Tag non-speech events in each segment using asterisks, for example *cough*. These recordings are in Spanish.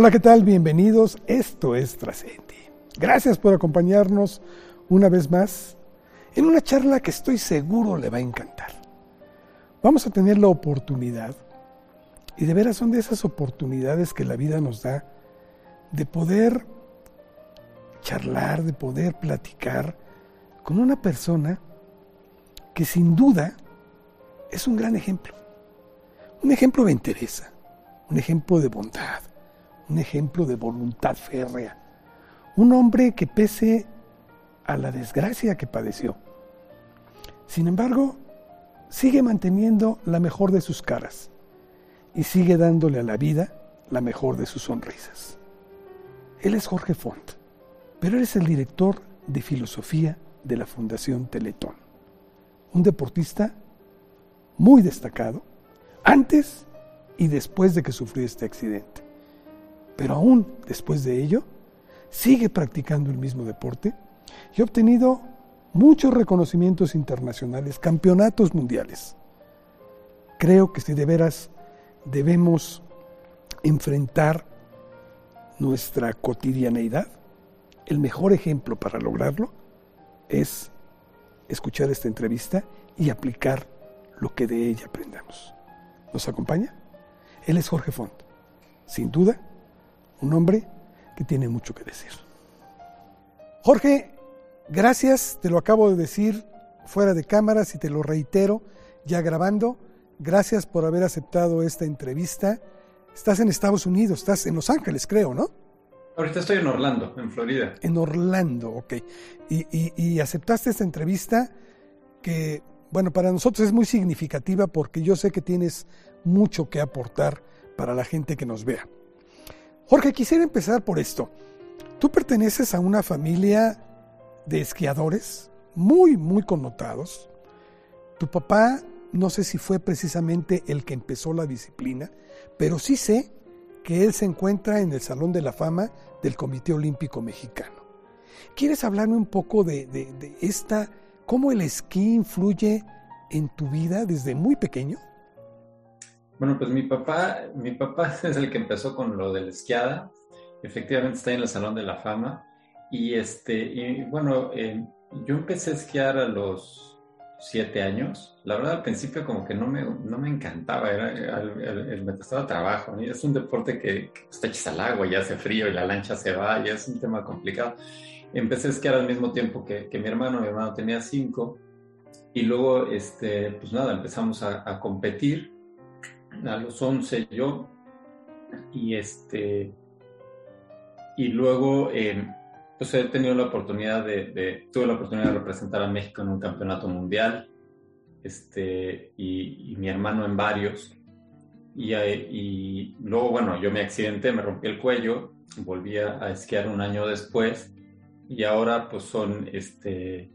Hola, ¿qué tal? Bienvenidos. Esto es Trascendi. Gracias por acompañarnos una vez más en una charla que estoy seguro le va a encantar. Vamos a tener la oportunidad, y de veras son de esas oportunidades que la vida nos da, de poder charlar, de poder platicar con una persona que sin duda es un gran ejemplo. Un ejemplo de interés, un ejemplo de bondad, un ejemplo de voluntad férrea, un hombre que pese a la desgracia que padeció, sin embargo, sigue manteniendo la mejor de sus caras y sigue dándole a la vida la mejor de sus sonrisas. Él es Jorge Font, pero él es el director de filosofía de la Fundación Teletón, un deportista muy destacado antes y después de que sufrió este accidente. Pero aún después de ello, sigue practicando el mismo deporte y ha obtenido muchos reconocimientos internacionales, campeonatos mundiales. Creo que si de veras debemos enfrentar nuestra cotidianeidad, el mejor ejemplo para lograrlo es escuchar esta entrevista y aplicar lo que de ella aprendamos. ¿Nos acompaña? Él es Jorge Font. Sin duda, un hombre que tiene mucho que decir. Jorge, gracias, te lo acabo de decir fuera de cámaras y te lo reitero ya grabando. Gracias por haber aceptado esta entrevista. Estás en Estados Unidos, estás en Los Ángeles, creo, ¿no? Ahorita estoy en Orlando, en Florida. En Orlando, ok. Y, y aceptaste esta entrevista que, bueno, para nosotros es muy significativa porque yo sé que tienes mucho que aportar para la gente que nos vea. Jorge, quisiera empezar por esto. Tú perteneces a una familia de esquiadores muy, muy connotados. Tu papá, no sé si fue precisamente el que empezó la disciplina, pero sí sé que él se encuentra en el Salón de la Fama del Comité Olímpico Mexicano. ¿Quieres hablarme un poco de, esta, cómo el esquí influye en tu vida desde muy pequeño? Bueno, pues mi papá, mi papá *laughs* es el que empezó con lo de la esquiada. Efectivamente está en el Salón de la Fama. Y este, y bueno, eh, yo empecé a esquiar a los siete años. La verdad, al principio como que no me, no me encantaba, era, el, me costaba trabajo. Es un deporte que, que está echas al agua y hace frío y la lancha se va y es un tema complicado. Empecé a esquiar al mismo tiempo que, que mi hermano. Mi hermano tenía cinco. Y luego, este, pues nada, empezamos a, a competir a los 11 yo, y este, y luego, eh, pues he tenido la oportunidad de, tuve la oportunidad de representar a México en un campeonato mundial, este, y, mi hermano en varios, y, y, luego, bueno, yo me accidenté, me rompí el cuello, volví a esquiar un año después, y ahora pues son, este,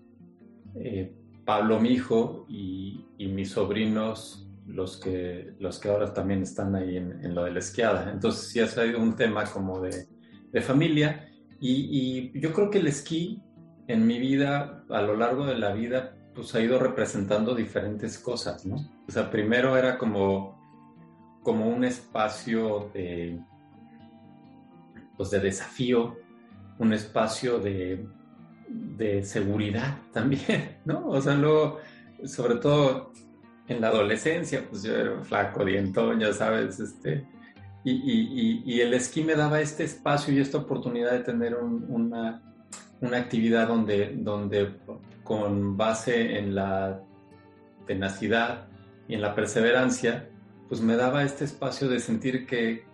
eh, Pablo, mi hijo, y, y mis sobrinos los que, los que ahora también están ahí en, lo de la esquiada. Entonces sí ha sido un tema como de, de familia y, y, yo creo que el esquí en mi vida, a lo largo de la vida, pues ha ido representando diferentes cosas, ¿no? O sea, primero era como, como un espacio de, pues de desafío, un espacio de, de seguridad también, *laughs* ¿no? O sea, luego, sobre todo en la adolescencia, pues yo era flaco, dientón, ya sabes, este, y, y, y, el esquí me daba este espacio y esta oportunidad de tener una, una, actividad donde, donde con base en la tenacidad y en la perseverancia, pues me daba este espacio de sentir que,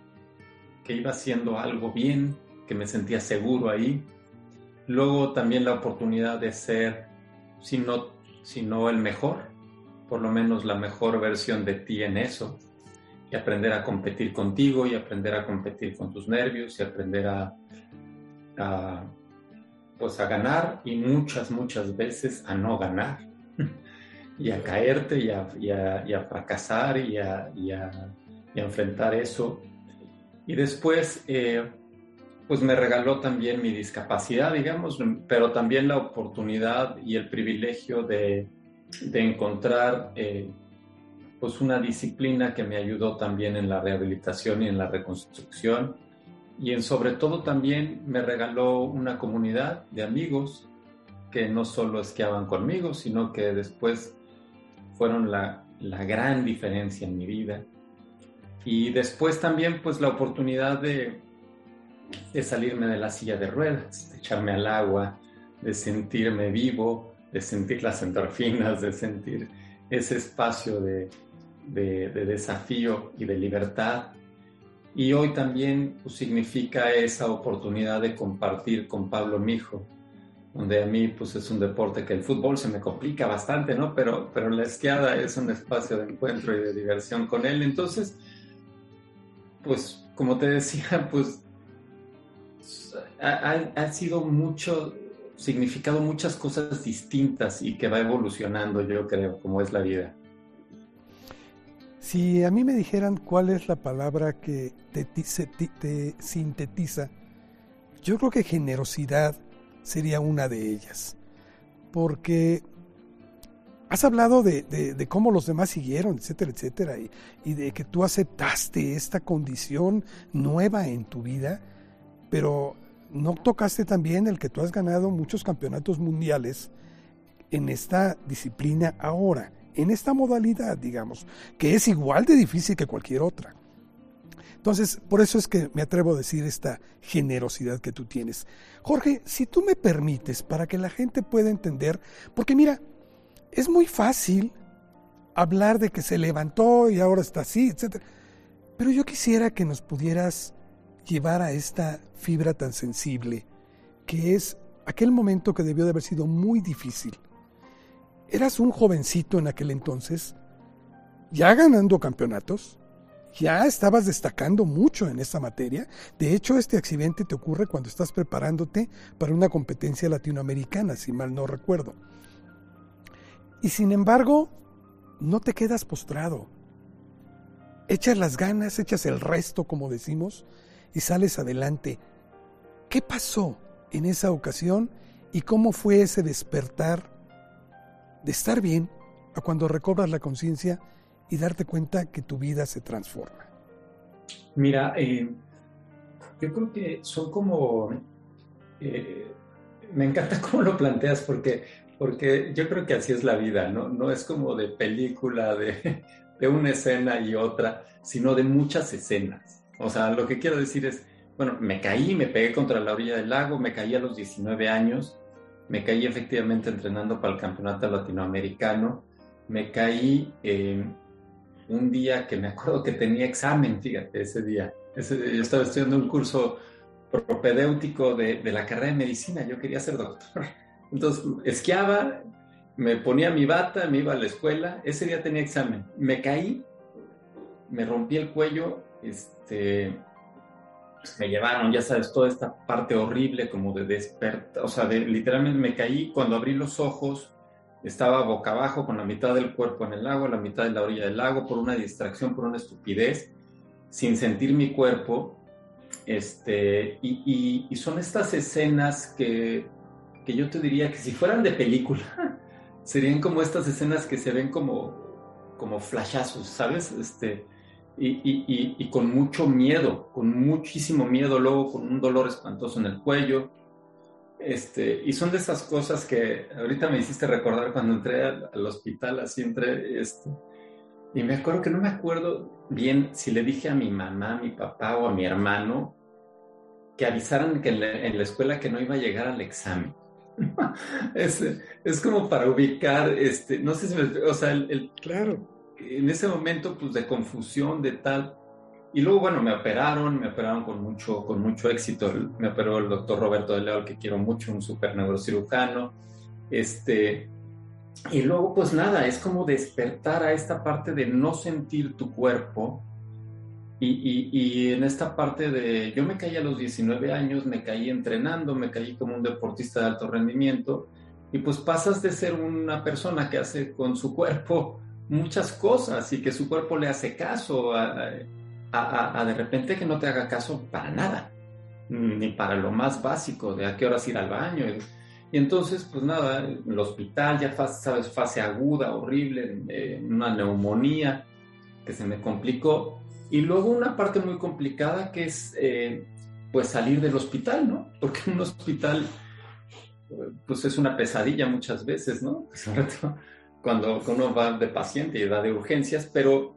que iba haciendo algo bien, que me sentía seguro ahí. Luego también la oportunidad de ser, si no, si no el mejor, por lo menos la mejor versión de ti en eso y aprender a competir contigo y aprender a competir con tus nervios y aprender a, pues a ganar y muchas, muchas veces a no ganar *laughs* y a caerte y a, fracasar y a, enfrentar eso. Y después, eh, pues me regaló también mi discapacidad, digamos, pero también la oportunidad y el privilegio de, de encontrar eh, pues una disciplina que me ayudó también en la rehabilitación y en la reconstrucción y en sobre todo también me regaló una comunidad de amigos que no solo esquiaban conmigo, sino que después fueron la, la gran diferencia en mi vida. Y después también pues la oportunidad de, de salirme de la silla de ruedas, de echarme al agua, de sentirme vivo, de sentir las endorfinas, de sentir ese espacio de, de, desafío y de libertad. Y hoy también pues, significa esa oportunidad de compartir con Pablo mi hijo, donde a mí pues es un deporte que el fútbol se me complica bastante, ¿no? Pero, pero la esquiada es un espacio de encuentro y de diversión con él. Entonces, pues como te decía, pues ha, ha sido mucho, significado muchas cosas distintas y que va evolucionando, yo creo, como es la vida. Si a mí me dijeran cuál es la palabra que te, te, sintetiza, yo creo que generosidad sería una de ellas. Porque has hablado de, de, cómo los demás siguieron, etcétera, etcétera, y, de que tú aceptaste esta condición nueva en tu vida, pero no tocaste también el que tú has ganado muchos campeonatos mundiales en esta disciplina ahora en esta modalidad, digamos, que es igual de difícil que cualquier otra. Entonces, por eso es que me atrevo a decir esta generosidad que tú tienes. Jorge, si tú me permites, para que la gente pueda entender, porque mira, es muy fácil hablar de que se levantó y ahora está así, etc. Pero yo quisiera que nos pudieras llevar a esta fibra tan sensible, que es aquel momento que debió de haber sido muy difícil eras un jovencito en aquel entonces, ya ganando campeonatos, ya estabas destacando mucho en esta materia. De hecho, este accidente te ocurre cuando estás preparándote para una competencia latinoamericana, si mal no recuerdo. Y sin embargo, no te quedas postrado. Echas las ganas, echas el resto, como decimos, y sales adelante. ¿Qué pasó en esa ocasión y cómo fue ese despertar de estar bien a cuando recobras la conciencia y darte cuenta que tu vida se transforma? Mira, eh, yo creo que son como... Eh, me encanta *laughs* cómo lo planteas porque, porque yo creo que así es la vida, ¿no? No es como de película, de, *laughs* de una escena y otra, sino de muchas escenas. O sea, lo que quiero decir es, bueno, me caí, me pegué contra la orilla del lago, me caí a los 19 años, me caí efectivamente entrenando para el campeonato latinoamericano, me caí eh, un día que me acuerdo que tenía examen, fíjate, ese día. yo estaba estudiando un curso propedéutico de, de, la carrera de medicina, yo quería ser doctor. *laughs* Entonces, esquiaba, me ponía mi bata, me iba a la escuela, ese día tenía examen, me caí, me rompí el cuello, este, me llevaron, ya sabes, toda esta parte horrible como de despertar, o sea, de, literalmente me caí cuando abrí los ojos, estaba boca abajo con la mitad del cuerpo en el agua, la mitad de la orilla del lago, por una distracción, por una estupidez, sin sentir mi cuerpo. Este, y, y, son estas escenas que, que yo te diría que si fueran de película, *laughs* serían como estas escenas que se ven como, como flashazos, ¿sabes? Este, y, con mucho miedo, con muchísimo miedo, luego con un dolor espantoso en el cuello. Este, y son de esas cosas que ahorita me hiciste recordar cuando entré al, hospital, así entré, este, y me acuerdo que no me acuerdo bien si le dije a mi mamá, a mi papá o a mi hermano que avisaran que en la, escuela que no iba a llegar al examen. *laughs* es, es, como para ubicar, este, no sé si me, o sea, el, claro en ese momento pues de confusión, de tal. Y luego, bueno, me operaron, me operaron con mucho, con mucho éxito. Me operó el doctor Roberto de León, que quiero mucho, un super neurocirujano. Este, y luego, pues nada, es como despertar a esta parte de no sentir tu cuerpo. Y, y, y, en esta parte de, yo me caí a los 19 años, me caí entrenando, me caí como un deportista de alto rendimiento. Y pues pasas de ser una persona que hace con su cuerpo muchas cosas y que su cuerpo le hace caso a, de repente que no te haga caso para nada, ni para lo más básico de a qué horas ir al baño. Y entonces, pues nada, el hospital ya sabes, fase aguda, horrible, una neumonía que se me complicó. Y luego una parte muy complicada que es, eh, pues salir del hospital, ¿no? Porque un hospital pues es una pesadilla muchas veces, ¿no? *laughs* cuando uno va de paciente y va de urgencias, pero,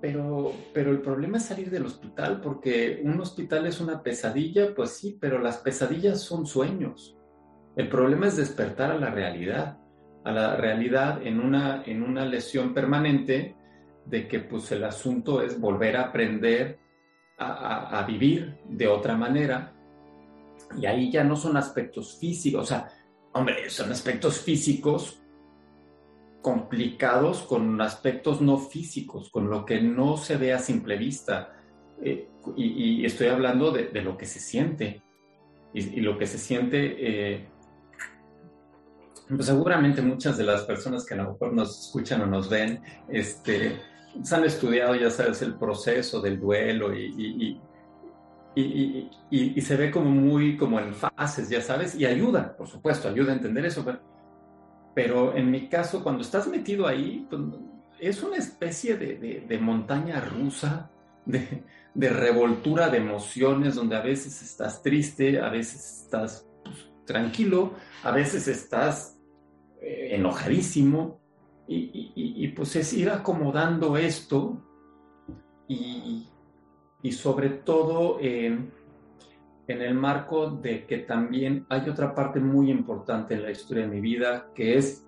pero, pero el problema es salir del hospital, porque un hospital es una pesadilla, pues sí, pero las pesadillas son sueños. El problema es despertar a la realidad, a la realidad en una, en una lesión permanente de que pues el asunto es volver a aprender a, a vivir de otra manera y ahí ya no son aspectos físicos, o sea, hombre, son aspectos físicos complicados con aspectos no físicos, con lo que no se ve a simple vista. Eh, y, estoy hablando de, lo que se siente. Y, lo que se siente, eh, pues seguramente muchas de las personas que a lo mejor nos escuchan o nos ven, este, han estudiado, ya sabes, el proceso del duelo y, y, se ve como muy como en fases, ya sabes, y ayuda, por supuesto, ayuda a entender eso, pero, en mi caso, cuando estás metido ahí, pues, es una especie de, montaña rusa, de, revoltura de emociones, donde a veces estás triste, a veces estás pues, tranquilo, a veces estás eh, enojadísimo, y, pues es ir acomodando esto y, y sobre todo en el marco de que también hay otra parte muy importante en la historia de mi vida, que es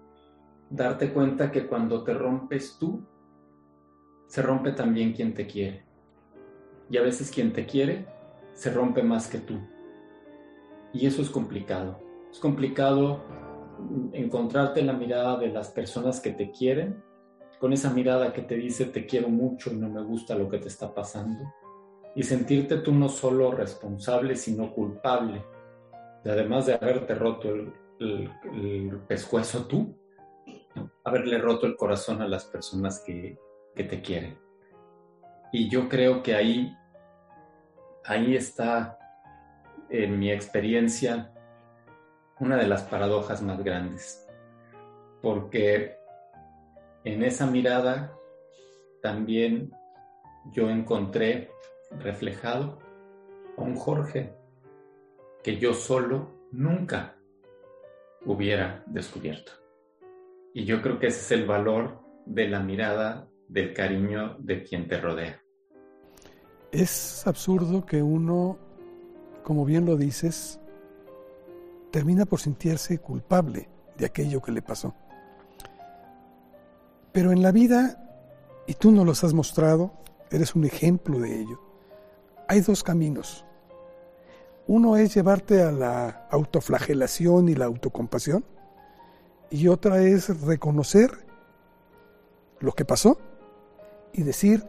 darte cuenta que cuando te rompes tú, se rompe también quien te quiere. Y a veces quien te quiere se rompe más que tú. Y eso es complicado. Es complicado encontrarte en la mirada de las personas que te quieren, con esa mirada que te dice te quiero mucho y no me gusta lo que te está pasando y sentirte tú no solo responsable, sino culpable, de además de haberte roto el, pescuezo tú, haberle roto el corazón a las personas que, que te quieren. Y yo creo que ahí, ahí está, en mi experiencia, una de las paradojas más grandes, porque en esa mirada también yo encontré reflejado a un Jorge que yo solo nunca hubiera descubierto. Y yo creo que ese es el valor de la mirada, del cariño de quien te rodea. Es absurdo que uno, como bien lo dices, termina por sentirse culpable de aquello que le pasó. Pero en la vida, y tú nos los has mostrado, eres un ejemplo de ello, hay dos caminos. Uno es llevarte a la autoflagelación y la autocompasión y otra es reconocer lo que pasó y decir,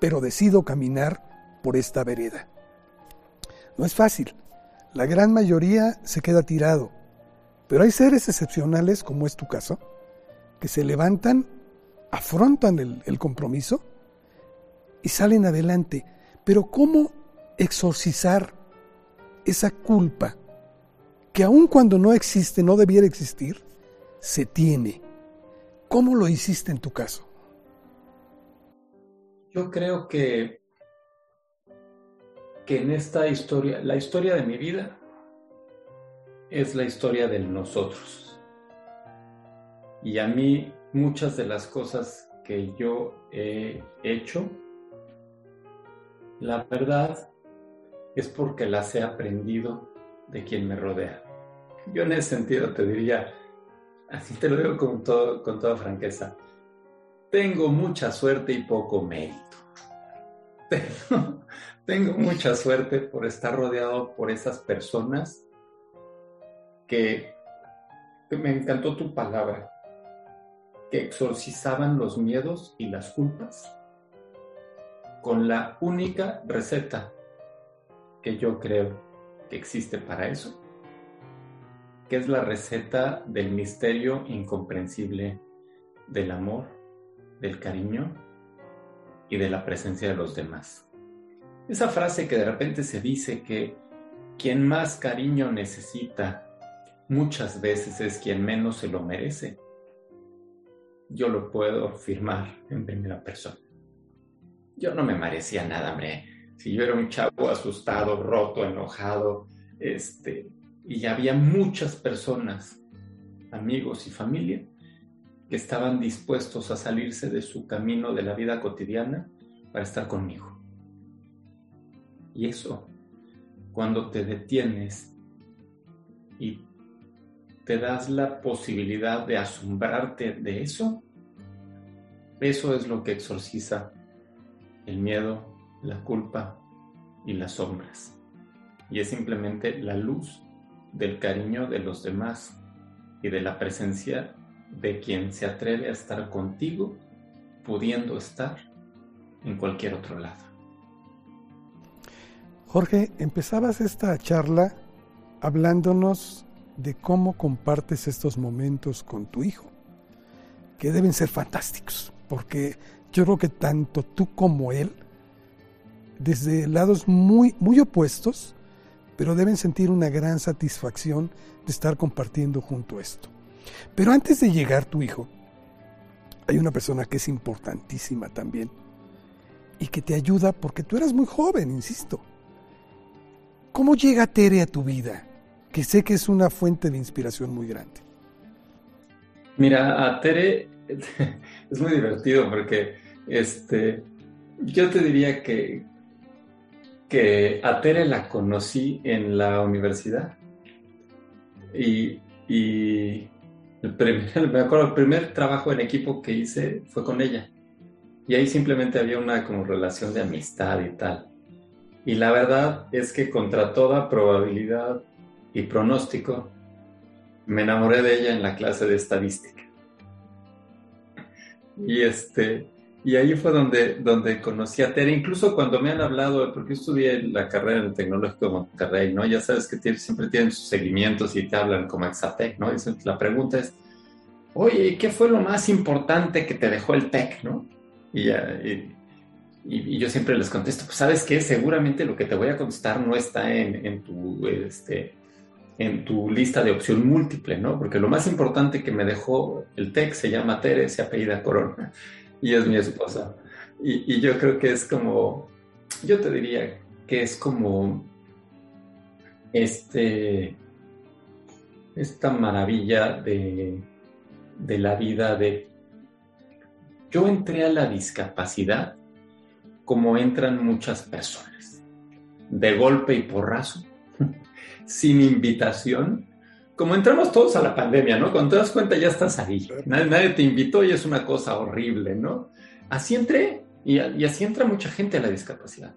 pero decido caminar por esta vereda. No es fácil. La gran mayoría se queda tirado, pero hay seres excepcionales, como es tu caso, que se levantan, afrontan el, el compromiso y salen adelante. Pero ¿cómo exorcizar esa culpa que aun cuando no existe, no debiera existir, se tiene. ¿Cómo lo hiciste en tu caso? Yo creo que, que en esta historia, la historia de mi vida es la historia de nosotros. Y a mí muchas de las cosas que yo he hecho, la verdad es porque las he aprendido de quien me rodea. Yo en ese sentido te diría, así te lo digo con, todo, con toda franqueza, tengo mucha suerte y poco mérito. *laughs* Tengo, mucha suerte por estar rodeado por esas personas que, que me encantó tu palabra, que exorcizaban los miedos y las culpas con la única receta que yo creo que existe para eso, que es la receta del misterio incomprensible del amor, del cariño y de la presencia de los demás. Esa frase que de repente se dice que quien más cariño necesita muchas veces es quien menos se lo merece. Yo lo puedo afirmar en primera persona. Yo no me merecía nada, hombre Si yo era un chavo asustado, roto, enojado, este, y había muchas personas, amigos y familia, que estaban dispuestos a salirse de su camino de la vida cotidiana para estar conmigo. Y eso, cuando te detienes y te das la posibilidad de asombrarte de eso, eso es lo que exorciza el miedo, la culpa y las sombras. Y es simplemente la luz del cariño de los demás y de la presencia de quien se atreve a estar contigo, pudiendo estar en cualquier otro lado. Jorge, empezabas esta charla hablándonos de cómo compartes estos momentos con tu hijo, que deben ser fantásticos porque yo creo que tanto tú como él, desde lados muy, muy opuestos, pero deben sentir una gran satisfacción de estar compartiendo junto esto. Pero antes de llegar tu hijo, hay una persona que es importantísima también y que te ayuda porque tú eras muy joven, insisto. ¿Cómo llega Tere a tu vida? Que sé que es una fuente de inspiración muy grande. Mira, a Tere *laughs* es muy divertido porque este, yo te diría que, que a Tere la conocí en la universidad y, el primer, *laughs* me acuerdo, el primer trabajo en equipo que hice fue con ella y ahí simplemente había una como relación de amistad y tal. Y la verdad es que contra toda probabilidad y pronóstico, me enamoré de ella en la clase de estadística. Y este, y ahí fue donde, donde conocí a Tere, incluso cuando me han hablado, porque estudié la carrera en el Tecnológico de Monterrey, ¿no? Ya sabes que siempre tienen sus seguimientos y te hablan como Exatec, ¿no? Y la pregunta es, oye, ¿qué fue lo más importante que te dejó el TEC, ¿no? Y, ya, y, yo siempre les contesto, pues sabes qué, seguramente lo que te voy a contestar no está en, en tu, este, en tu lista de opción múltiple, ¿no? Porque lo más importante que me dejó el TEC se llama Tere, se apellida Corona y es mi esposa. Y, yo creo que es como, yo te diría que es como este, esta maravilla de, de la vida de... Yo entré a la discapacidad como entran muchas personas, de golpe y porrazo *laughs* sin invitación, como entramos todos a la pandemia, ¿no? Cuando te das cuenta ya estás ahí, nadie, te invitó y es una cosa horrible, ¿no? Así entré y, así entra mucha gente a la discapacidad.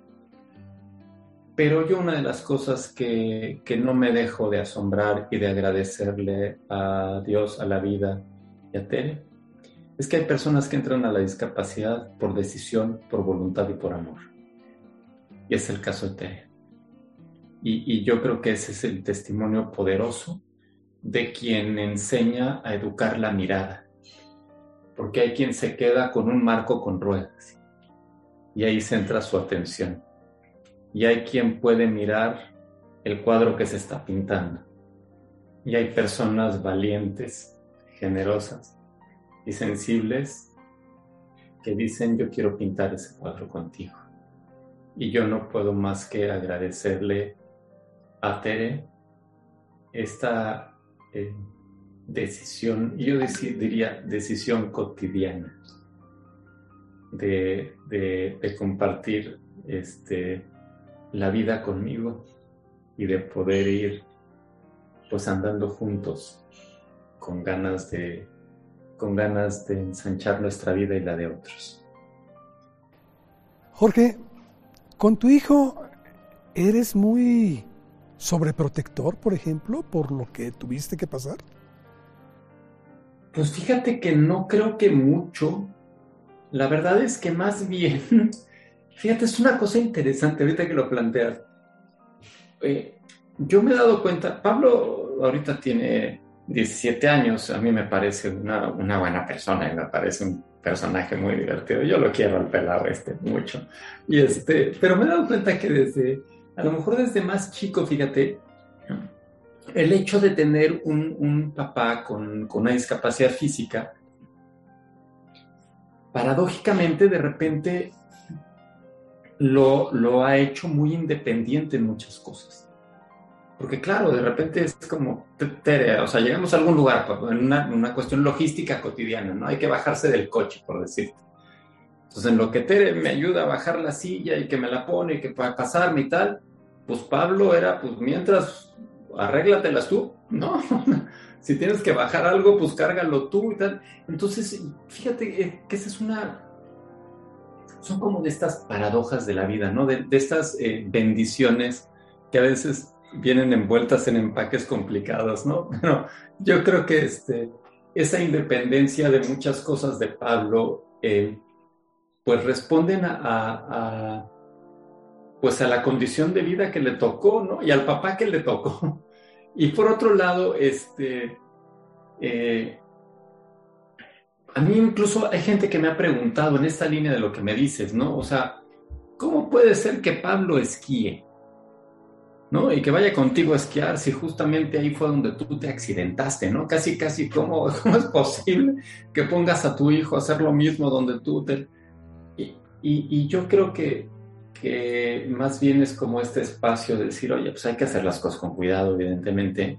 Pero yo una de las cosas que, que no me dejo de asombrar y de agradecerle a Dios, a la vida y a Tere, es que hay personas que entran a la discapacidad por decisión, por voluntad y por amor. Y es el caso de Tere. Y, yo creo que ese es el testimonio poderoso de quien enseña a educar la mirada. Porque hay quien se queda con un marco con ruedas y ahí centra su atención. Y hay quien puede mirar el cuadro que se está pintando. Y hay personas valientes, generosas y sensibles que dicen yo quiero pintar ese cuadro contigo. Y yo no puedo más que agradecerle a Tere esta eh, decisión, yo diría decisión cotidiana de, compartir este, la vida conmigo y de poder ir pues andando juntos con ganas de con ganas de ensanchar nuestra vida y la de otros. Jorge, con tu hijo eres muy sobreprotector, por ejemplo, por lo que tuviste que pasar? Pues fíjate que no creo que mucho. La verdad es que más bien, *laughs* fíjate, es una cosa interesante ahorita que lo planteas. Eh, yo me he dado cuenta, Pablo ahorita tiene 17 años, a mí me parece una, una buena persona y me parece un personaje muy divertido. Yo lo quiero al pelado este mucho. Y este, pero me he dado cuenta que desde a lo mejor desde más chico, fíjate, el hecho de tener un, papá con, una discapacidad física, paradójicamente de repente lo, lo ha hecho muy independiente en muchas cosas. Porque claro, de repente es como, o sea, llegamos a algún lugar, en una, una, cuestión logística cotidiana, ¿no? Hay que bajarse del coche, por decirte. Entonces, en lo que Tere me ayuda a bajar la silla y que me la pone y que para pasarme y tal, pues Pablo era, pues mientras, arréglatelas tú, ¿no? *laughs* si tienes que bajar algo, pues cárgalo tú y tal. Entonces, fíjate eh, que esa es una, son como de estas paradojas de la vida, ¿no? De, estas eh, bendiciones que a veces vienen envueltas en empaques complicados, ¿no? *laughs* Pero yo creo que este, esa independencia de muchas cosas de Pablo, pues responden a, pues a la condición de vida que le tocó, ¿no? Y al papá que le tocó. *laughs* Y por otro lado, este, eh, a mí incluso hay gente que me ha preguntado en esta línea de lo que me dices, ¿no? O sea, ¿cómo puede ser que Pablo esquíe? ¿no? Y que vaya contigo a esquiar si justamente ahí fue donde tú te accidentaste, ¿no? Casi, casi, ¿cómo, *laughs* es posible que pongas a tu hijo a hacer lo mismo donde tú te... Y, yo creo que, que más bien es como este espacio de decir, oye, pues hay que hacer las cosas con cuidado, evidentemente,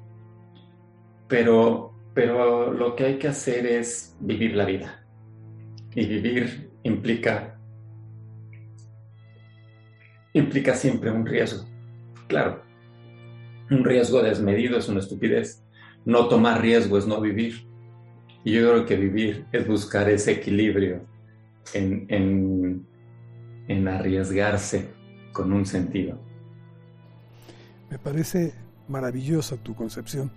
pero, pero lo que hay que hacer es vivir la vida. Y vivir implica, implica siempre un riesgo Claro, un riesgo desmedido es una estupidez. No tomar riesgo es no vivir. Y yo creo que vivir es buscar ese equilibrio en, en arriesgarse con un sentido. Me parece maravillosa tu concepción.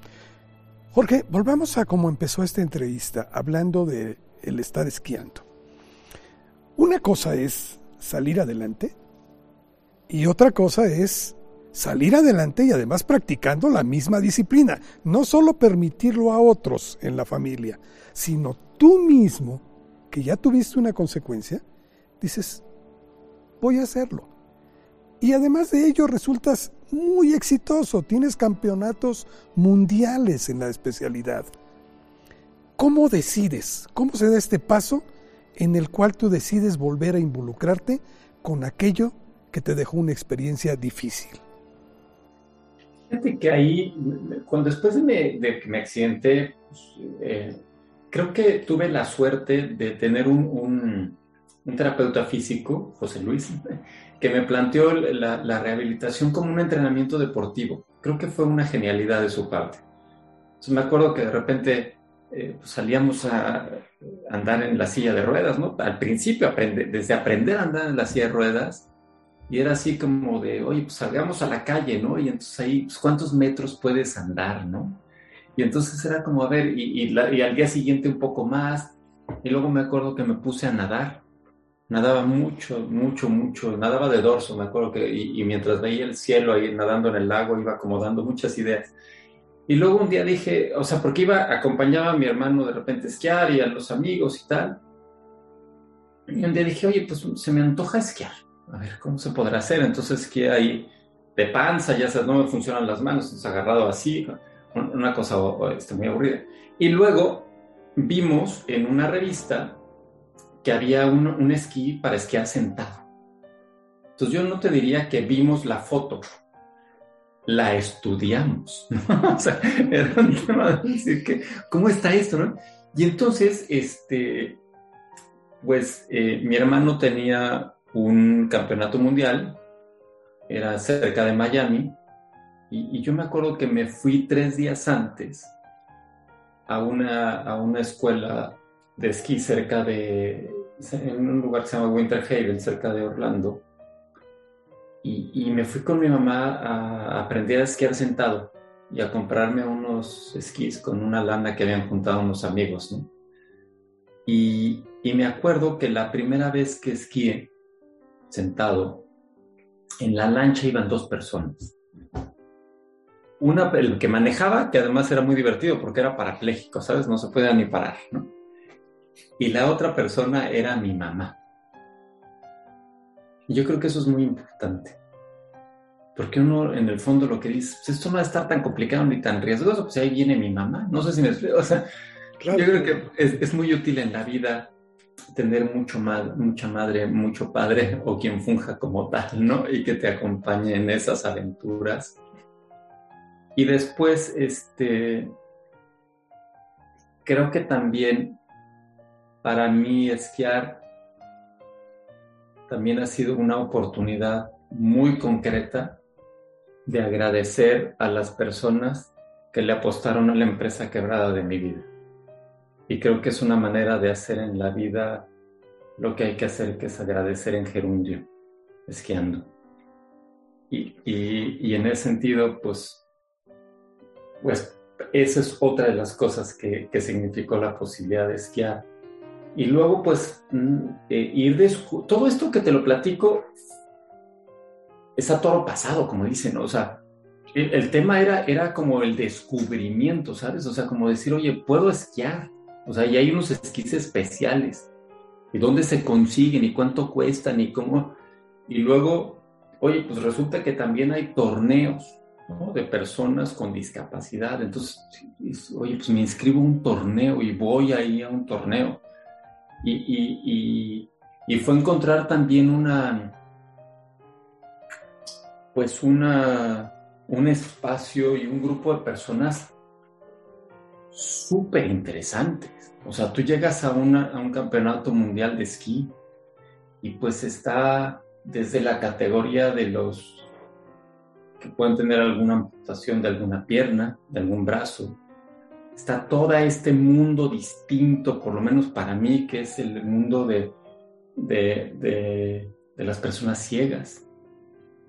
Jorge, volvamos a cómo empezó esta entrevista, hablando de el estar esquiando. Una cosa es salir adelante y otra cosa es salir adelante y además practicando la misma disciplina. No solo permitirlo a otros en la familia, sino tú mismo, que ya tuviste una consecuencia, dices, voy a hacerlo. Y además de ello resultas muy exitoso, tienes campeonatos mundiales en la especialidad. ¿Cómo decides? ¿Cómo se da este paso en el cual tú decides volver a involucrarte con aquello que te dejó una experiencia difícil? Fíjate que ahí, cuando después de, que me accidenté, pues, eh, creo que tuve la suerte de tener un, terapeuta físico, José Luis, *laughs* que me planteó la, rehabilitación como un entrenamiento deportivo. Creo que fue una genialidad de su parte. Entonces me acuerdo que de repente eh, pues, salíamos a andar en la silla de ruedas, ¿no? Al principio, desde aprender a andar en la silla de ruedas, y era así como de, oye, pues salgamos a la calle, ¿no? Y entonces ahí, pues, ¿cuántos metros puedes andar, no? Y entonces era como, a ver, y, al día siguiente un poco más. Y luego me acuerdo que me puse a nadar. Nadaba mucho, mucho, mucho. Nadaba de dorso, me acuerdo que, y, mientras veía el cielo ahí nadando en el lago, iba como dando muchas ideas. Y luego un día dije, o sea, porque iba, acompañaba a mi hermano de repente a esquiar y a los amigos y tal. Y un día dije, oye, pues se me antoja esquiar a ver, ¿cómo se podrá hacer? Entonces, que ahí de panza, ya sabes, no me funcionan las manos, entonces agarrado así, una cosa este, muy aburrida. Y luego vimos en una revista que había un, esquí para esquiar sentado. Entonces yo no te diría que vimos la foto, la estudiamos. *laughs* o sea, era un tema de decir que, ¿cómo está esto? No? Y entonces, este, pues eh, mi hermano tenía un campeonato mundial, era cerca de Miami, y, yo me acuerdo que me fui tres días antes a una, a una escuela de esquí cerca de, en un lugar que se llama Winter Haven, cerca de Orlando, y, me fui con mi mamá a aprender a esquiar sentado y a comprarme unos esquís con una lana que habían juntado unos amigos, ¿no? Y, y me acuerdo que la primera vez que esquié, sentado, en la lancha iban dos personas. Una, el que manejaba, que además era muy divertido porque era parapléjico, ¿sabes? No se podía ni parar, ¿no? Y la otra persona era mi mamá. Y yo creo que eso es muy importante. Porque uno, en el fondo, lo que dice, pues esto no va a estar tan complicado ni tan riesgoso, pues ahí viene mi mamá. No sé si me explico. *laughs* O sea, yo creo que es, es muy útil en la vida tener mucho mucha madre, mucho padre o quien funja como tal, ¿no? Y que te acompañe en esas aventuras. Y después, este, creo que también para mí esquiar también ha sido una oportunidad muy concreta de agradecer a las personas que le apostaron a la empresa quebrada de mi vida. Y creo que es una manera de hacer en la vida lo que hay que hacer, que es agradecer en gerundio, esquiando. Y, y, en ese sentido, pues, pues esa es otra de las cosas que, significó la posibilidad de esquiar. Y luego, pues, mm, eh, ir de... Todo esto que te lo platico es a toro pasado, como dicen, o sea, el, tema era, era como el descubrimiento, ¿sabes? O sea, como decir, oye, puedo esquiar, o sea, y hay unos esquís especiales, y dónde se consiguen, y cuánto cuestan, y cómo, y luego, oye, pues resulta que también hay torneos, De personas con discapacidad, entonces, oye, pues me inscribo a un torneo y voy ahí a un torneo, y, y, y fue encontrar también una pues una, un espacio y un grupo de personas súper interesantes. O sea, tú llegas a, a un campeonato mundial de esquí y pues está desde la categoría de los que pueden tener alguna amputación de alguna pierna, de algún brazo. Está todo este mundo distinto, por lo menos para mí, que es el mundo de, de las personas ciegas.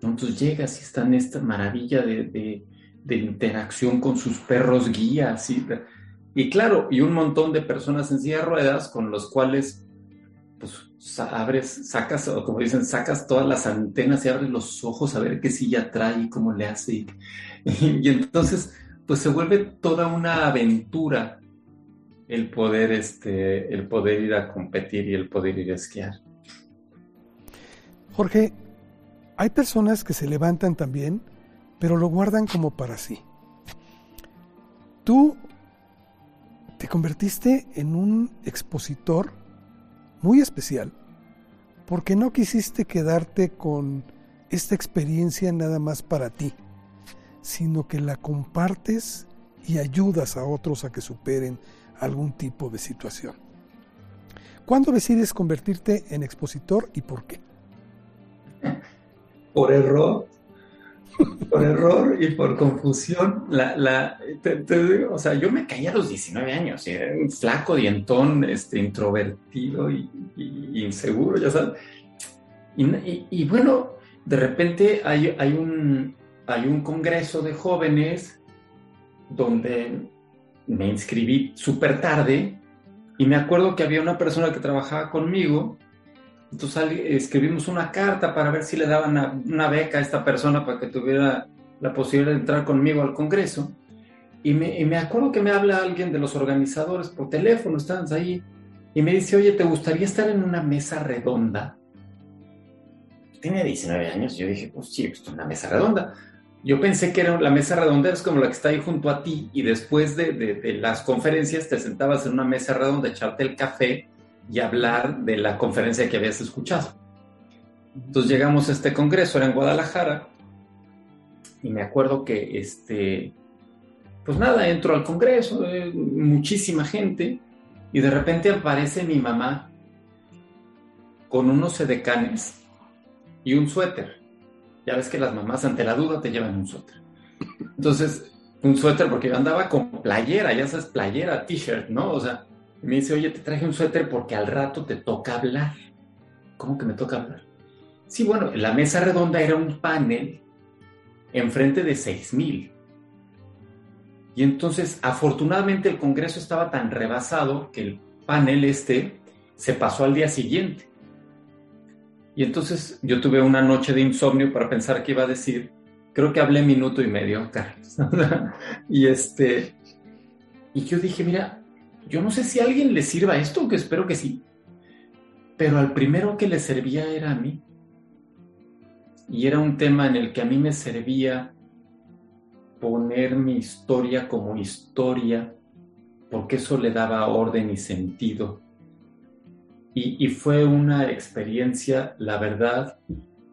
Entonces llegas y están esta maravilla de, interacción con sus perros guías. Y, y claro, y un montón de personas en silla de ruedas con los cuales pues abres, sacas, o como dicen, sacas todas las antenas y abres los ojos a ver qué silla trae y cómo le hace. Y, *laughs* y, entonces, pues se vuelve toda una aventura el poder, este, el poder ir a competir y el poder ir a esquiar. Jorge, hay personas que se levantan también, pero lo guardan como para sí. Tú te convertiste en un expositor muy especial porque no quisiste quedarte con esta experiencia nada más para ti, sino que la compartes y ayudas a otros a que superen algún tipo de situación. ¿Cuándo decides convertirte en expositor y por qué? por error, por error y por confusión. La, la, o sea, yo me caí a los 19 años, era un flaco, dientón, este, introvertido y, inseguro, ya sabes. Y, bueno, de repente hay, hay, un, hay un congreso de jóvenes donde me inscribí súper tarde y me acuerdo que había una persona que trabajaba conmigo entonces escribimos una carta para ver si le daban una, beca a esta persona para que tuviera la posibilidad de entrar conmigo al Congreso. Y me, acuerdo que me habla alguien de los organizadores por teléfono, están ahí, y me dice, oye, ¿te gustaría estar en una mesa redonda? Tenía 19 años, y yo dije, pues sí, pues una mesa redonda. Yo pensé que era la mesa redonda, es como la que está ahí junto a ti, y después de, de las conferencias te sentabas en una mesa redonda, echarte el café, y hablar de la conferencia que habías escuchado. Entonces llegamos a este congreso, era en Guadalajara, y me acuerdo que, este, pues nada, entro al congreso, eh, muchísima gente, y de repente aparece mi mamá con unos edecanes y un suéter. Ya ves que las mamás ante la duda te llevan un suéter. Entonces, un suéter porque yo andaba con playera, ya sabes, playera, t-shirt, ¿no? O sea, me dice, oye, te traje un suéter porque al rato te toca hablar. ¿Cómo que me toca hablar? Sí, bueno, la mesa redonda era un panel enfrente de 6.000. Y entonces, afortunadamente, el Congreso estaba tan rebasado que el panel este se pasó al día siguiente. Y entonces yo tuve una noche de insomnio para pensar qué iba a decir. Creo que hablé minuto y medio, Carlos. *laughs* y este, y yo dije, mira, yo no sé si a alguien le sirva esto, que espero que sí, pero al primero que le servía era a mí. Y era un tema en el que a mí me servía poner mi historia como historia, porque eso le daba orden y sentido. Y, fue una experiencia, la verdad,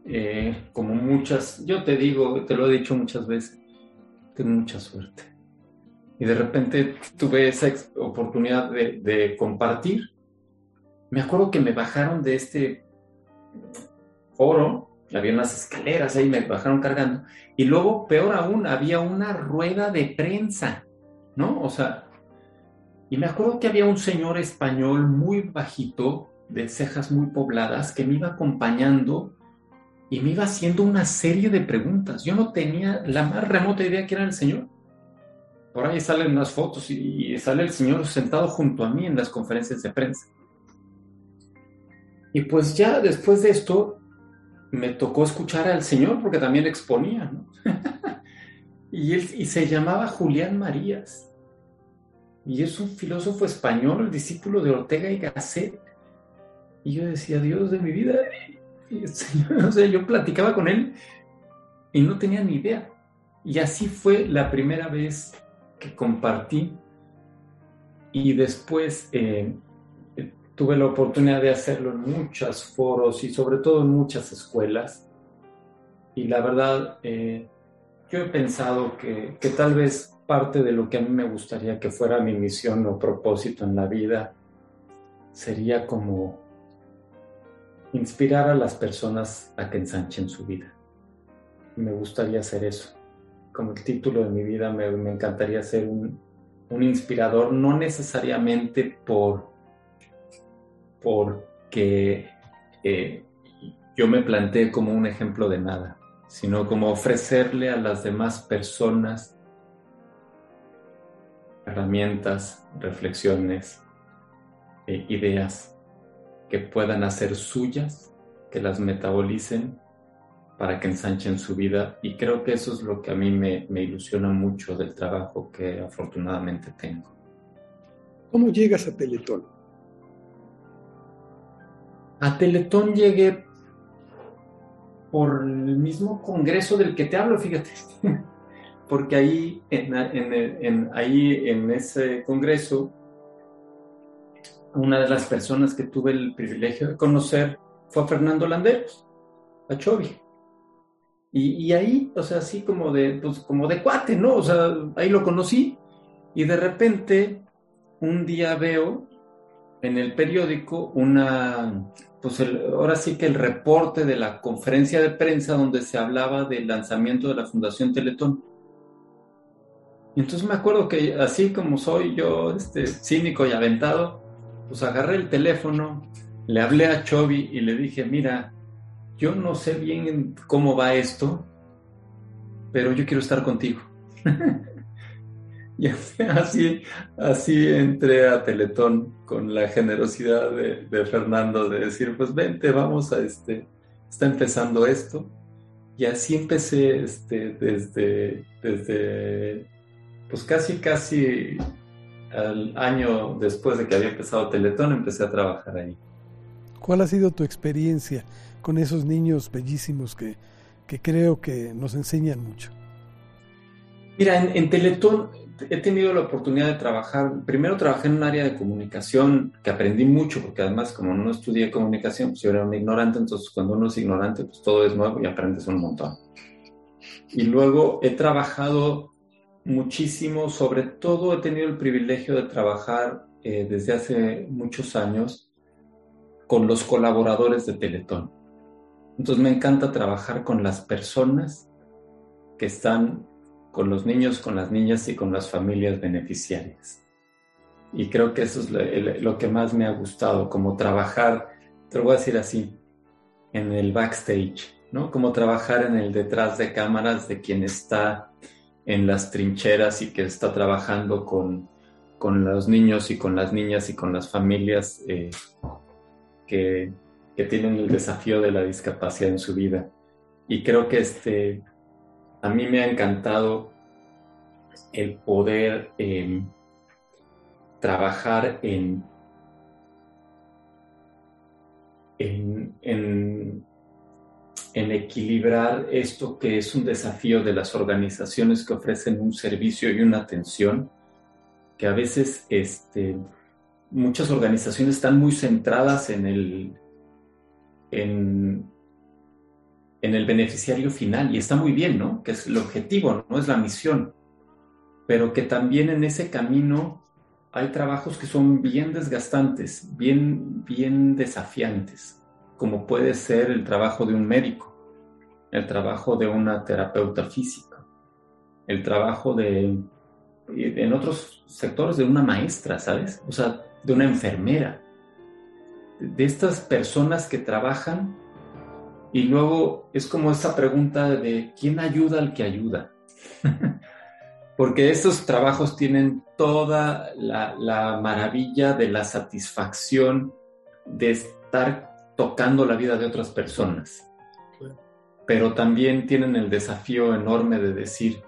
eh, como muchas, yo te digo, te lo he dicho muchas veces, tengo mucha suerte. Y de repente tuve esa oportunidad de, compartir. Me acuerdo que me bajaron de este foro, había unas escaleras ahí, me bajaron cargando. Y luego, peor aún, había una rueda de prensa, ¿no? O sea, y me acuerdo que había un señor español muy bajito, de cejas muy pobladas, que me iba acompañando y me iba haciendo una serie de preguntas. Yo no tenía la más remota idea que era el señor. Por ahí salen las fotos y sale el señor sentado junto a mí en las conferencias de prensa. Y pues ya después de esto me tocó escuchar al señor porque también exponía, ¿no? *laughs* y, él, y se llamaba Julián Marías. Y es un filósofo español, discípulo de Ortega y Gasset. Y yo decía, Dios de mi vida. Y, *laughs* o sea, yo platicaba con él y no tenía ni idea. Y así fue la primera vez que compartí. Y después eh, tuve la oportunidad de hacerlo en muchos foros y sobre todo en muchas escuelas. Y la verdad, eh, yo he pensado que, que, tal vez parte de lo que a mí me gustaría que fuera mi misión o propósito en la vida sería como inspirar a las personas a que ensanchen su vida. Me gustaría hacer eso. Como el título de mi vida, me, encantaría ser un, un inspirador, no necesariamente por porque eh, yo me planteé como un ejemplo de nada, sino como ofrecerle a las demás personas herramientas, reflexiones, e ideas que puedan hacer suyas, que las metabolicen para que ensanchen su vida. Y creo que eso es lo que a mí me, me ilusiona mucho del trabajo que afortunadamente tengo. ¿Cómo llegas a Teletón? A Teletón llegué por el mismo congreso del que te hablo, fíjate, *laughs* porque ahí en, ahí en ese congreso, una de las personas que tuve el privilegio de conocer fue a Fernando Landeros, a Chovi. Y, ahí, o sea, así como de, pues, como de cuate, ¿no? O sea, ahí lo conocí y de repente un día veo en el periódico una, pues ahora sí que el reporte de la conferencia de prensa donde se hablaba del lanzamiento de la Fundación Teletón. Y entonces me acuerdo que así como soy yo, este, cínico y aventado, pues agarré el teléfono, le hablé a Chovy y le dije, mira, yo no sé bien cómo va esto, pero yo quiero estar contigo. *laughs* Y así, así entré a Teletón con la generosidad de, Fernando de decir, pues vente, vamos a este, está empezando esto. Y así empecé este, desde, desde, pues casi, casi al año después de que había empezado Teletón, empecé a trabajar ahí. ¿Cuál ha sido tu experiencia con esos niños bellísimos que, que creo que nos enseñan mucho? Mira, en, Teletón he tenido la oportunidad de trabajar, primero trabajé en un área de comunicación que aprendí mucho, porque además como no estudié comunicación, pues yo era un ignorante, entonces cuando uno es ignorante, pues todo es nuevo y aprendes un montón. Y luego he trabajado muchísimo, sobre todo he tenido el privilegio de trabajar eh, desde hace muchos años con los colaboradores de Teletón. Entonces me encanta trabajar con las personas que están con los niños, con las niñas y con las familias beneficiarias. Y creo que eso es lo, que más me ha gustado, como trabajar, te lo voy a decir así, en el backstage, ¿no? Como trabajar en el detrás de cámaras de quien está en las trincheras y que está trabajando con, con los niños y con las niñas y con las familias eh, que, que, tienen el desafío de la discapacidad en su vida. Y creo que este, a mí me ha encantado el poder em, trabajar en, en, en, equilibrar esto que es un desafío de las organizaciones que ofrecen un servicio y una atención que a veces este, muchas organizaciones están muy centradas en el, en, en el beneficiario final y está muy bien, ¿no? Que es el objetivo, no es la misión, pero que también en ese camino hay trabajos que son bien desgastantes, bien, bien desafiantes, como puede ser el trabajo de un médico, el trabajo de una terapeuta física, el trabajo de, en otros sectores de una maestra, ¿sabes? O sea, de una enfermera, de estas personas que trabajan y luego es como esa pregunta de ¿quién ayuda al que ayuda? *laughs* Porque estos trabajos tienen toda la, maravilla de la satisfacción de estar tocando la vida de otras personas. Pero también tienen el desafío enorme de decir,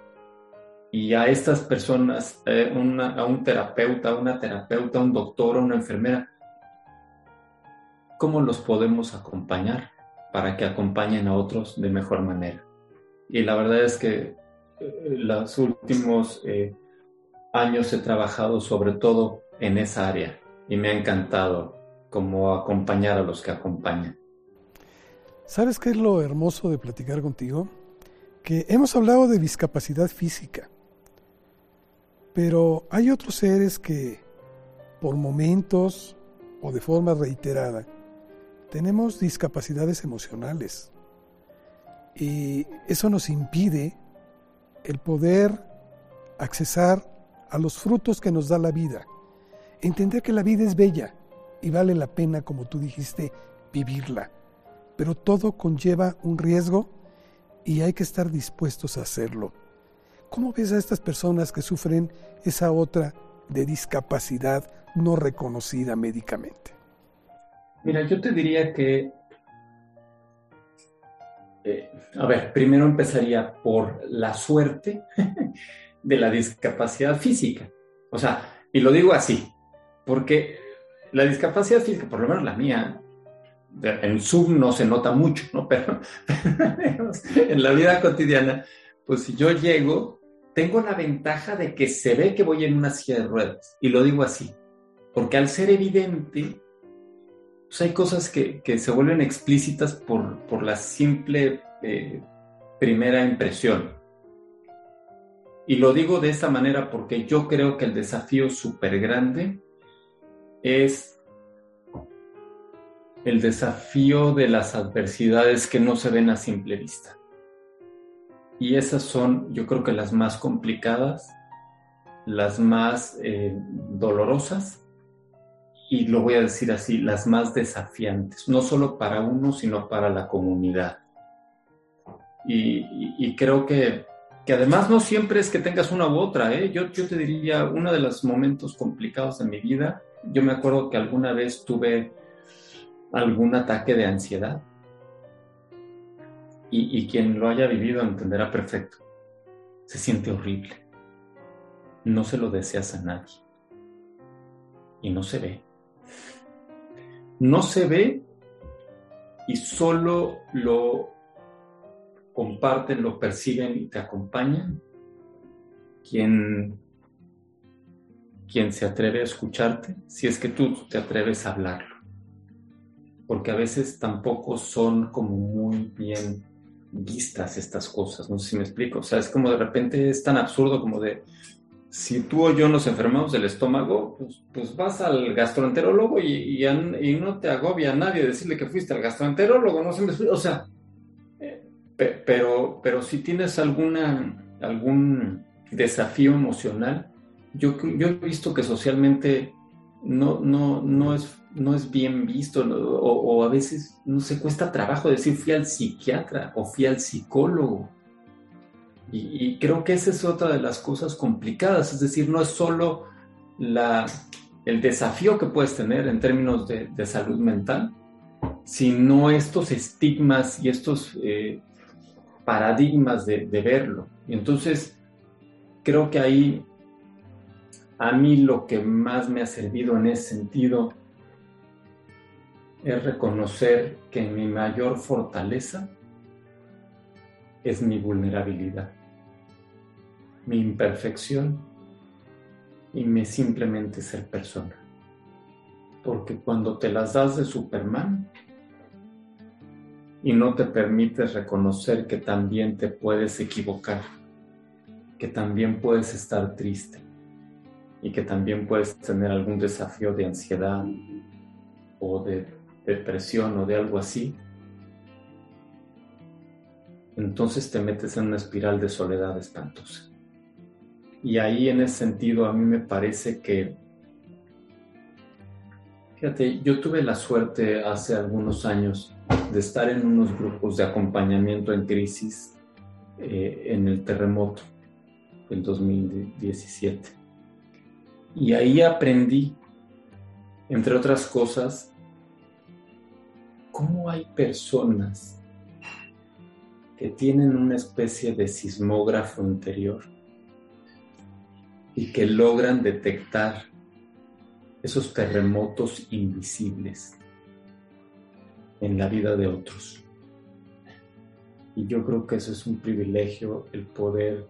y a estas personas, eh, a un terapeuta, a una terapeuta, un doctor, una enfermera, ¿cómo los podemos acompañar para que acompañen a otros de mejor manera? Y la verdad es que eh, los últimos eh, años he trabajado sobre todo en esa área y me ha encantado como acompañar a los que acompañan. ¿Sabes qué es lo hermoso de platicar contigo? Que hemos hablado de discapacidad física, pero hay otros seres que por momentos o de forma reiterada tenemos discapacidades emocionales y eso nos impide el poder accesar a los frutos que nos da la vida, entender que la vida es bella y vale la pena, como tú dijiste, vivirla, pero todo conlleva un riesgo y hay que estar dispuestos a hacerlo. ¿Cómo ves a estas personas que sufren esa otra de discapacidad no reconocida médicamente? Mira, yo te diría que, eh, a ver, primero empezaría por la suerte *laughs* de la discapacidad física. O sea, y lo digo así, porque la discapacidad física, por lo menos la mía, en Zoom no se nota mucho, ¿no? *laughs* Pero, en la vida cotidiana, pues si yo llego tengo la ventaja de que se ve que voy en una silla de ruedas. Y lo digo así, porque al ser evidente, pues hay cosas que, se vuelven explícitas por, la simple eh, primera impresión. Y lo digo de esta manera porque yo creo que el desafío súper grande es el desafío de las adversidades que no se ven a simple vista. Y esas son, yo creo que las más complicadas, las más eh, dolorosas y lo voy a decir así, las más desafiantes, no solo para uno, sino para la comunidad. Y, creo que, que, además no siempre es que tengas una u otra, ¿eh? yo, yo te diría, uno de los momentos complicados de mi vida, yo me acuerdo que alguna vez tuve algún ataque de ansiedad y, quien lo haya vivido entenderá perfecto. Se siente horrible. No se lo deseas a nadie. Y no se ve. No se ve y solo lo comparten, lo perciben y te acompañan quien, quien se atreve a escucharte, si es que tú te atreves a hablarlo. Porque a veces tampoco son como muy bien vistas estas cosas, no sé si me explico, o sea, es como de repente es tan absurdo como de, si tú o yo nos enfermamos del estómago, pues, pues vas al gastroenterólogo y, no te agobia a nadie decirle que fuiste al gastroenterólogo, no sé me o sea, eh, pero, pero si tienes alguna, algún desafío emocional, yo, he visto que socialmente no, no, no es no es bien visto o, a veces no se cuesta trabajo decir fui al psiquiatra o fui al psicólogo. Y, creo que esa es otra de las cosas complicadas, es decir, no es solo la, el desafío que puedes tener en términos de, salud mental, sino estos estigmas y estos eh, paradigmas de, de verlo. Y entonces, creo que ahí a mí lo que más me ha servido en ese sentido es reconocer que mi mayor fortaleza es mi vulnerabilidad, mi imperfección y mi simplemente ser persona. Porque cuando te las das de Superman y no te permites reconocer que también te puedes equivocar, que también puedes estar triste y que también puedes tener algún desafío de ansiedad o de depresión o de algo así, entonces te metes en una espiral de soledad espantosa. Y ahí en ese sentido a mí me parece que, fíjate, yo tuve la suerte hace algunos años de estar en unos grupos de acompañamiento en crisis eh, en el terremoto del 2017. Y ahí aprendí, entre otras cosas, cómo hay personas que tienen una especie de sismógrafo interior y que logran detectar esos terremotos invisibles en la vida de otros. Y yo creo que eso es un privilegio, el poder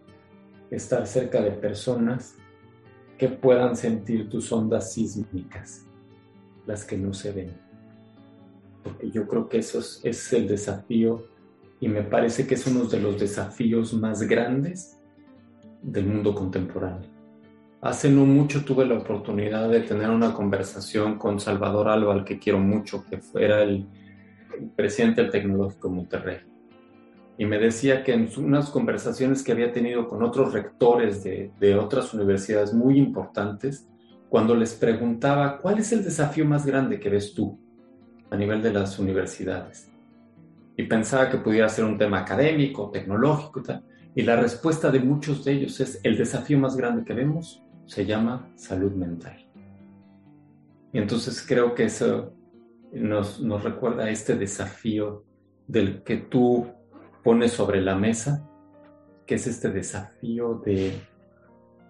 estar cerca de personas que puedan sentir tus ondas sísmicas, las que no se ven. Porque yo creo que eso es, el desafío y me parece que es uno de los desafíos más grandes del mundo contemporáneo. Hace no mucho tuve la oportunidad de tener una conversación con Salvador Alba, al que quiero mucho, que fuera el, presidente del Tecnológico Monterrey. Y me decía que en unas conversaciones que había tenido con otros rectores de otras universidades muy importantes, cuando les preguntaba, ¿cuál es el desafío más grande que ves tú a nivel de las universidades? Y pensaba que pudiera ser un tema académico, tecnológico y tal. Y la respuesta de muchos de ellos es el desafío más grande que vemos se llama salud mental. Y entonces creo que eso nos, nos recuerda este desafío del que tú pones sobre la mesa, que es este desafío de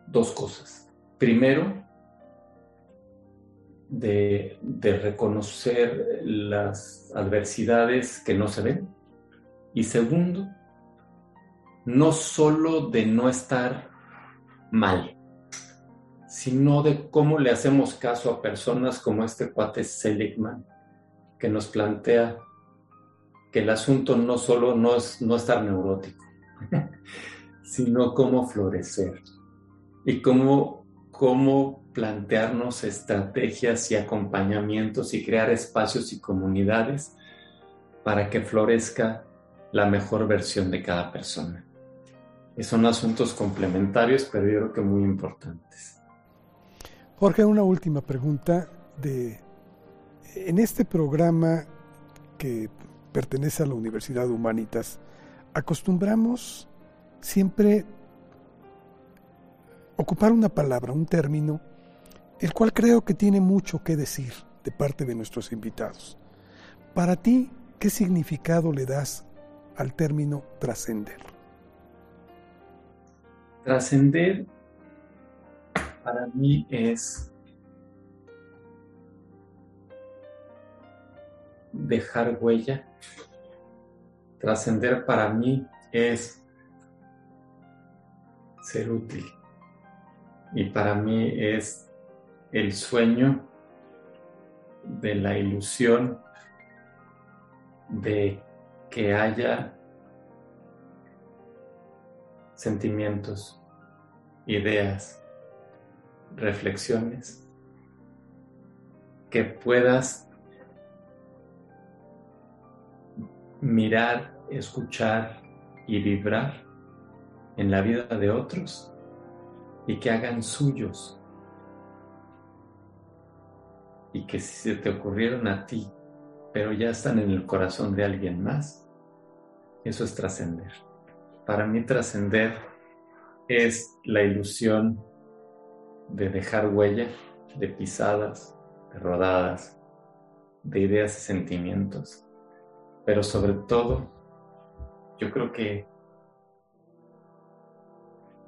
dos cosas. Primero, de, reconocer las adversidades que no se ven. Y segundo, no solo de no estar mal, sino de cómo le hacemos caso a personas como este cuate Seligman, que nos plantea que el asunto no solo no es no estar neurótico, *laughs* sino cómo florecer y cómo, cómo plantearnos estrategias y acompañamientos y crear espacios y comunidades para que florezca la mejor versión de cada persona. Son asuntos complementarios, pero yo creo que muy importantes. Jorge, una última pregunta de en este programa que pertenece a la Universidad Humanitas, acostumbramos siempre ocupar una palabra, un término el cual creo que tiene mucho que decir de parte de nuestros invitados. Para ti, ¿qué significado le das al término trascender? Trascender para mí es dejar huella. Trascender para mí es ser útil. Y para mí es el sueño de la ilusión de que haya sentimientos, ideas, reflexiones, que puedas mirar, escuchar y vibrar en la vida de otros y que hagan suyos y que si se te ocurrieron a ti, pero ya están en el corazón de alguien más, eso es trascender. Para mí trascender es la ilusión de dejar huella, de pisadas, de rodadas, de ideas y sentimientos. Pero sobre todo, yo creo que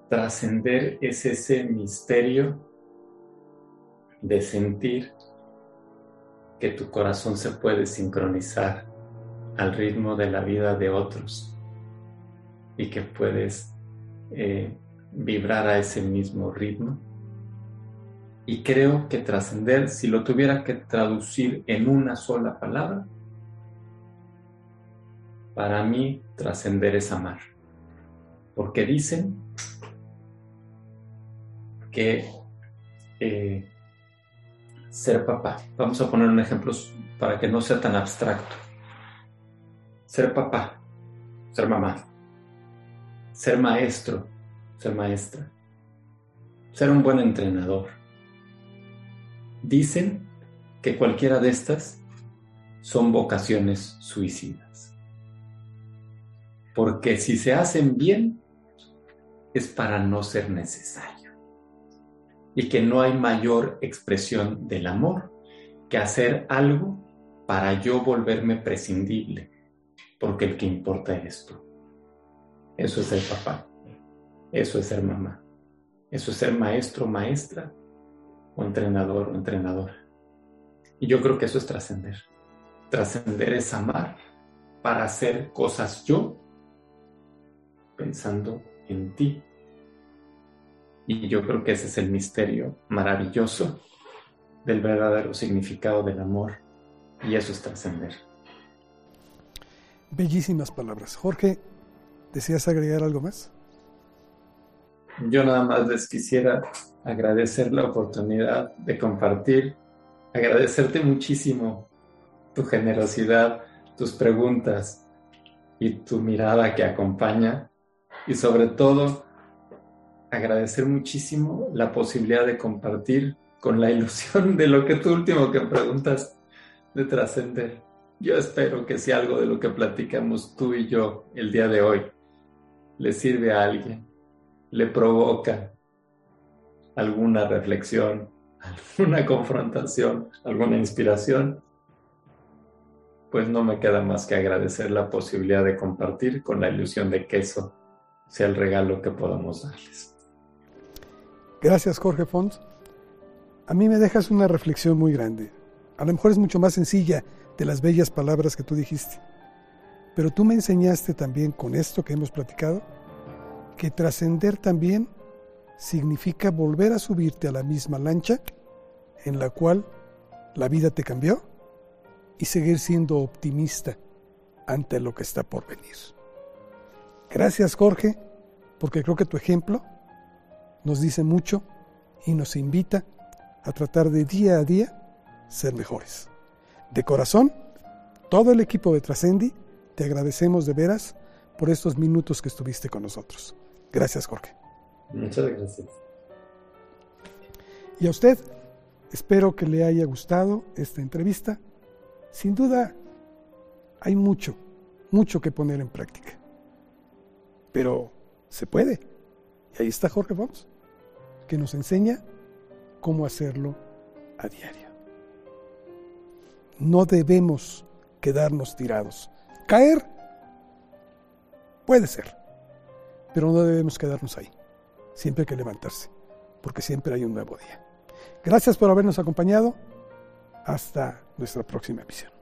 trascender es ese misterio de sentir que tu corazón se puede sincronizar al ritmo de la vida de otros y que puedes eh, vibrar a ese mismo ritmo Y creo que trascender, si lo tuviera que traducir en una sola palabra, para mí trascender es amar. Porque dicen que eh, ser papá, vamos a poner un ejemplo para que no sea tan abstracto. Ser papá, ser mamá, ser maestro, ser maestra, ser un buen entrenador. Dicen que cualquiera de estas son vocaciones suicidas. Porque si se hacen bien, es para no ser necesario. Y que no hay mayor expresión del amor que hacer algo para yo volverme prescindible, porque el que importa eres tú. Eso es ser papá, eso es ser mamá, eso es ser maestro, maestra, o entrenador o entrenadora. Y yo creo que eso es trascender. Trascender es amar para hacer cosas yo pensando en ti. Y yo creo que ese es el misterio maravilloso del verdadero significado del amor. Y eso es trascender. Bellísimas palabras. Jorge, ¿deseas agregar algo más? Yo nada más les quisiera agradecer la oportunidad de compartir, agradecerte muchísimo tu generosidad, tus preguntas y tu mirada que acompaña y sobre todo agradecer muchísimo la posibilidad de compartir con la ilusión de lo que tú último que preguntas de trascender. Yo espero que si algo de lo que platicamos tú y yo el día de hoy le sirve a alguien, le provoca alguna reflexión, alguna confrontación, alguna inspiración, pues no me queda más que agradecer la posibilidad de compartir con la ilusión de que eso sea el regalo que podamos darles. Gracias, Jorge Font. A mí me dejas una reflexión muy grande. A lo mejor es mucho más sencilla de las bellas palabras que tú dijiste. Pero tú me enseñaste también con esto que hemos platicado que trascender también significa volver a subirte a la misma lancha en la cual la vida te cambió y seguir siendo optimista ante lo que está por venir. Gracias Jorge, porque creo que tu ejemplo nos dice mucho y nos invita a tratar de día a día ser mejores. De corazón, todo el equipo de Trascendi, te agradecemos de veras por estos minutos que estuviste con nosotros. Gracias, Jorge. Muchas gracias. Y a usted, espero que le haya gustado esta entrevista. Sin duda, hay mucho, mucho que poner en práctica. Pero se puede. Y ahí está Jorge Fox, que nos enseña cómo hacerlo a diario. No debemos quedarnos tirados. Caer puede ser, pero no debemos quedarnos ahí. Siempre hay que levantarse, porque siempre hay un nuevo día. Gracias por habernos acompañado. Hasta nuestra próxima emisión.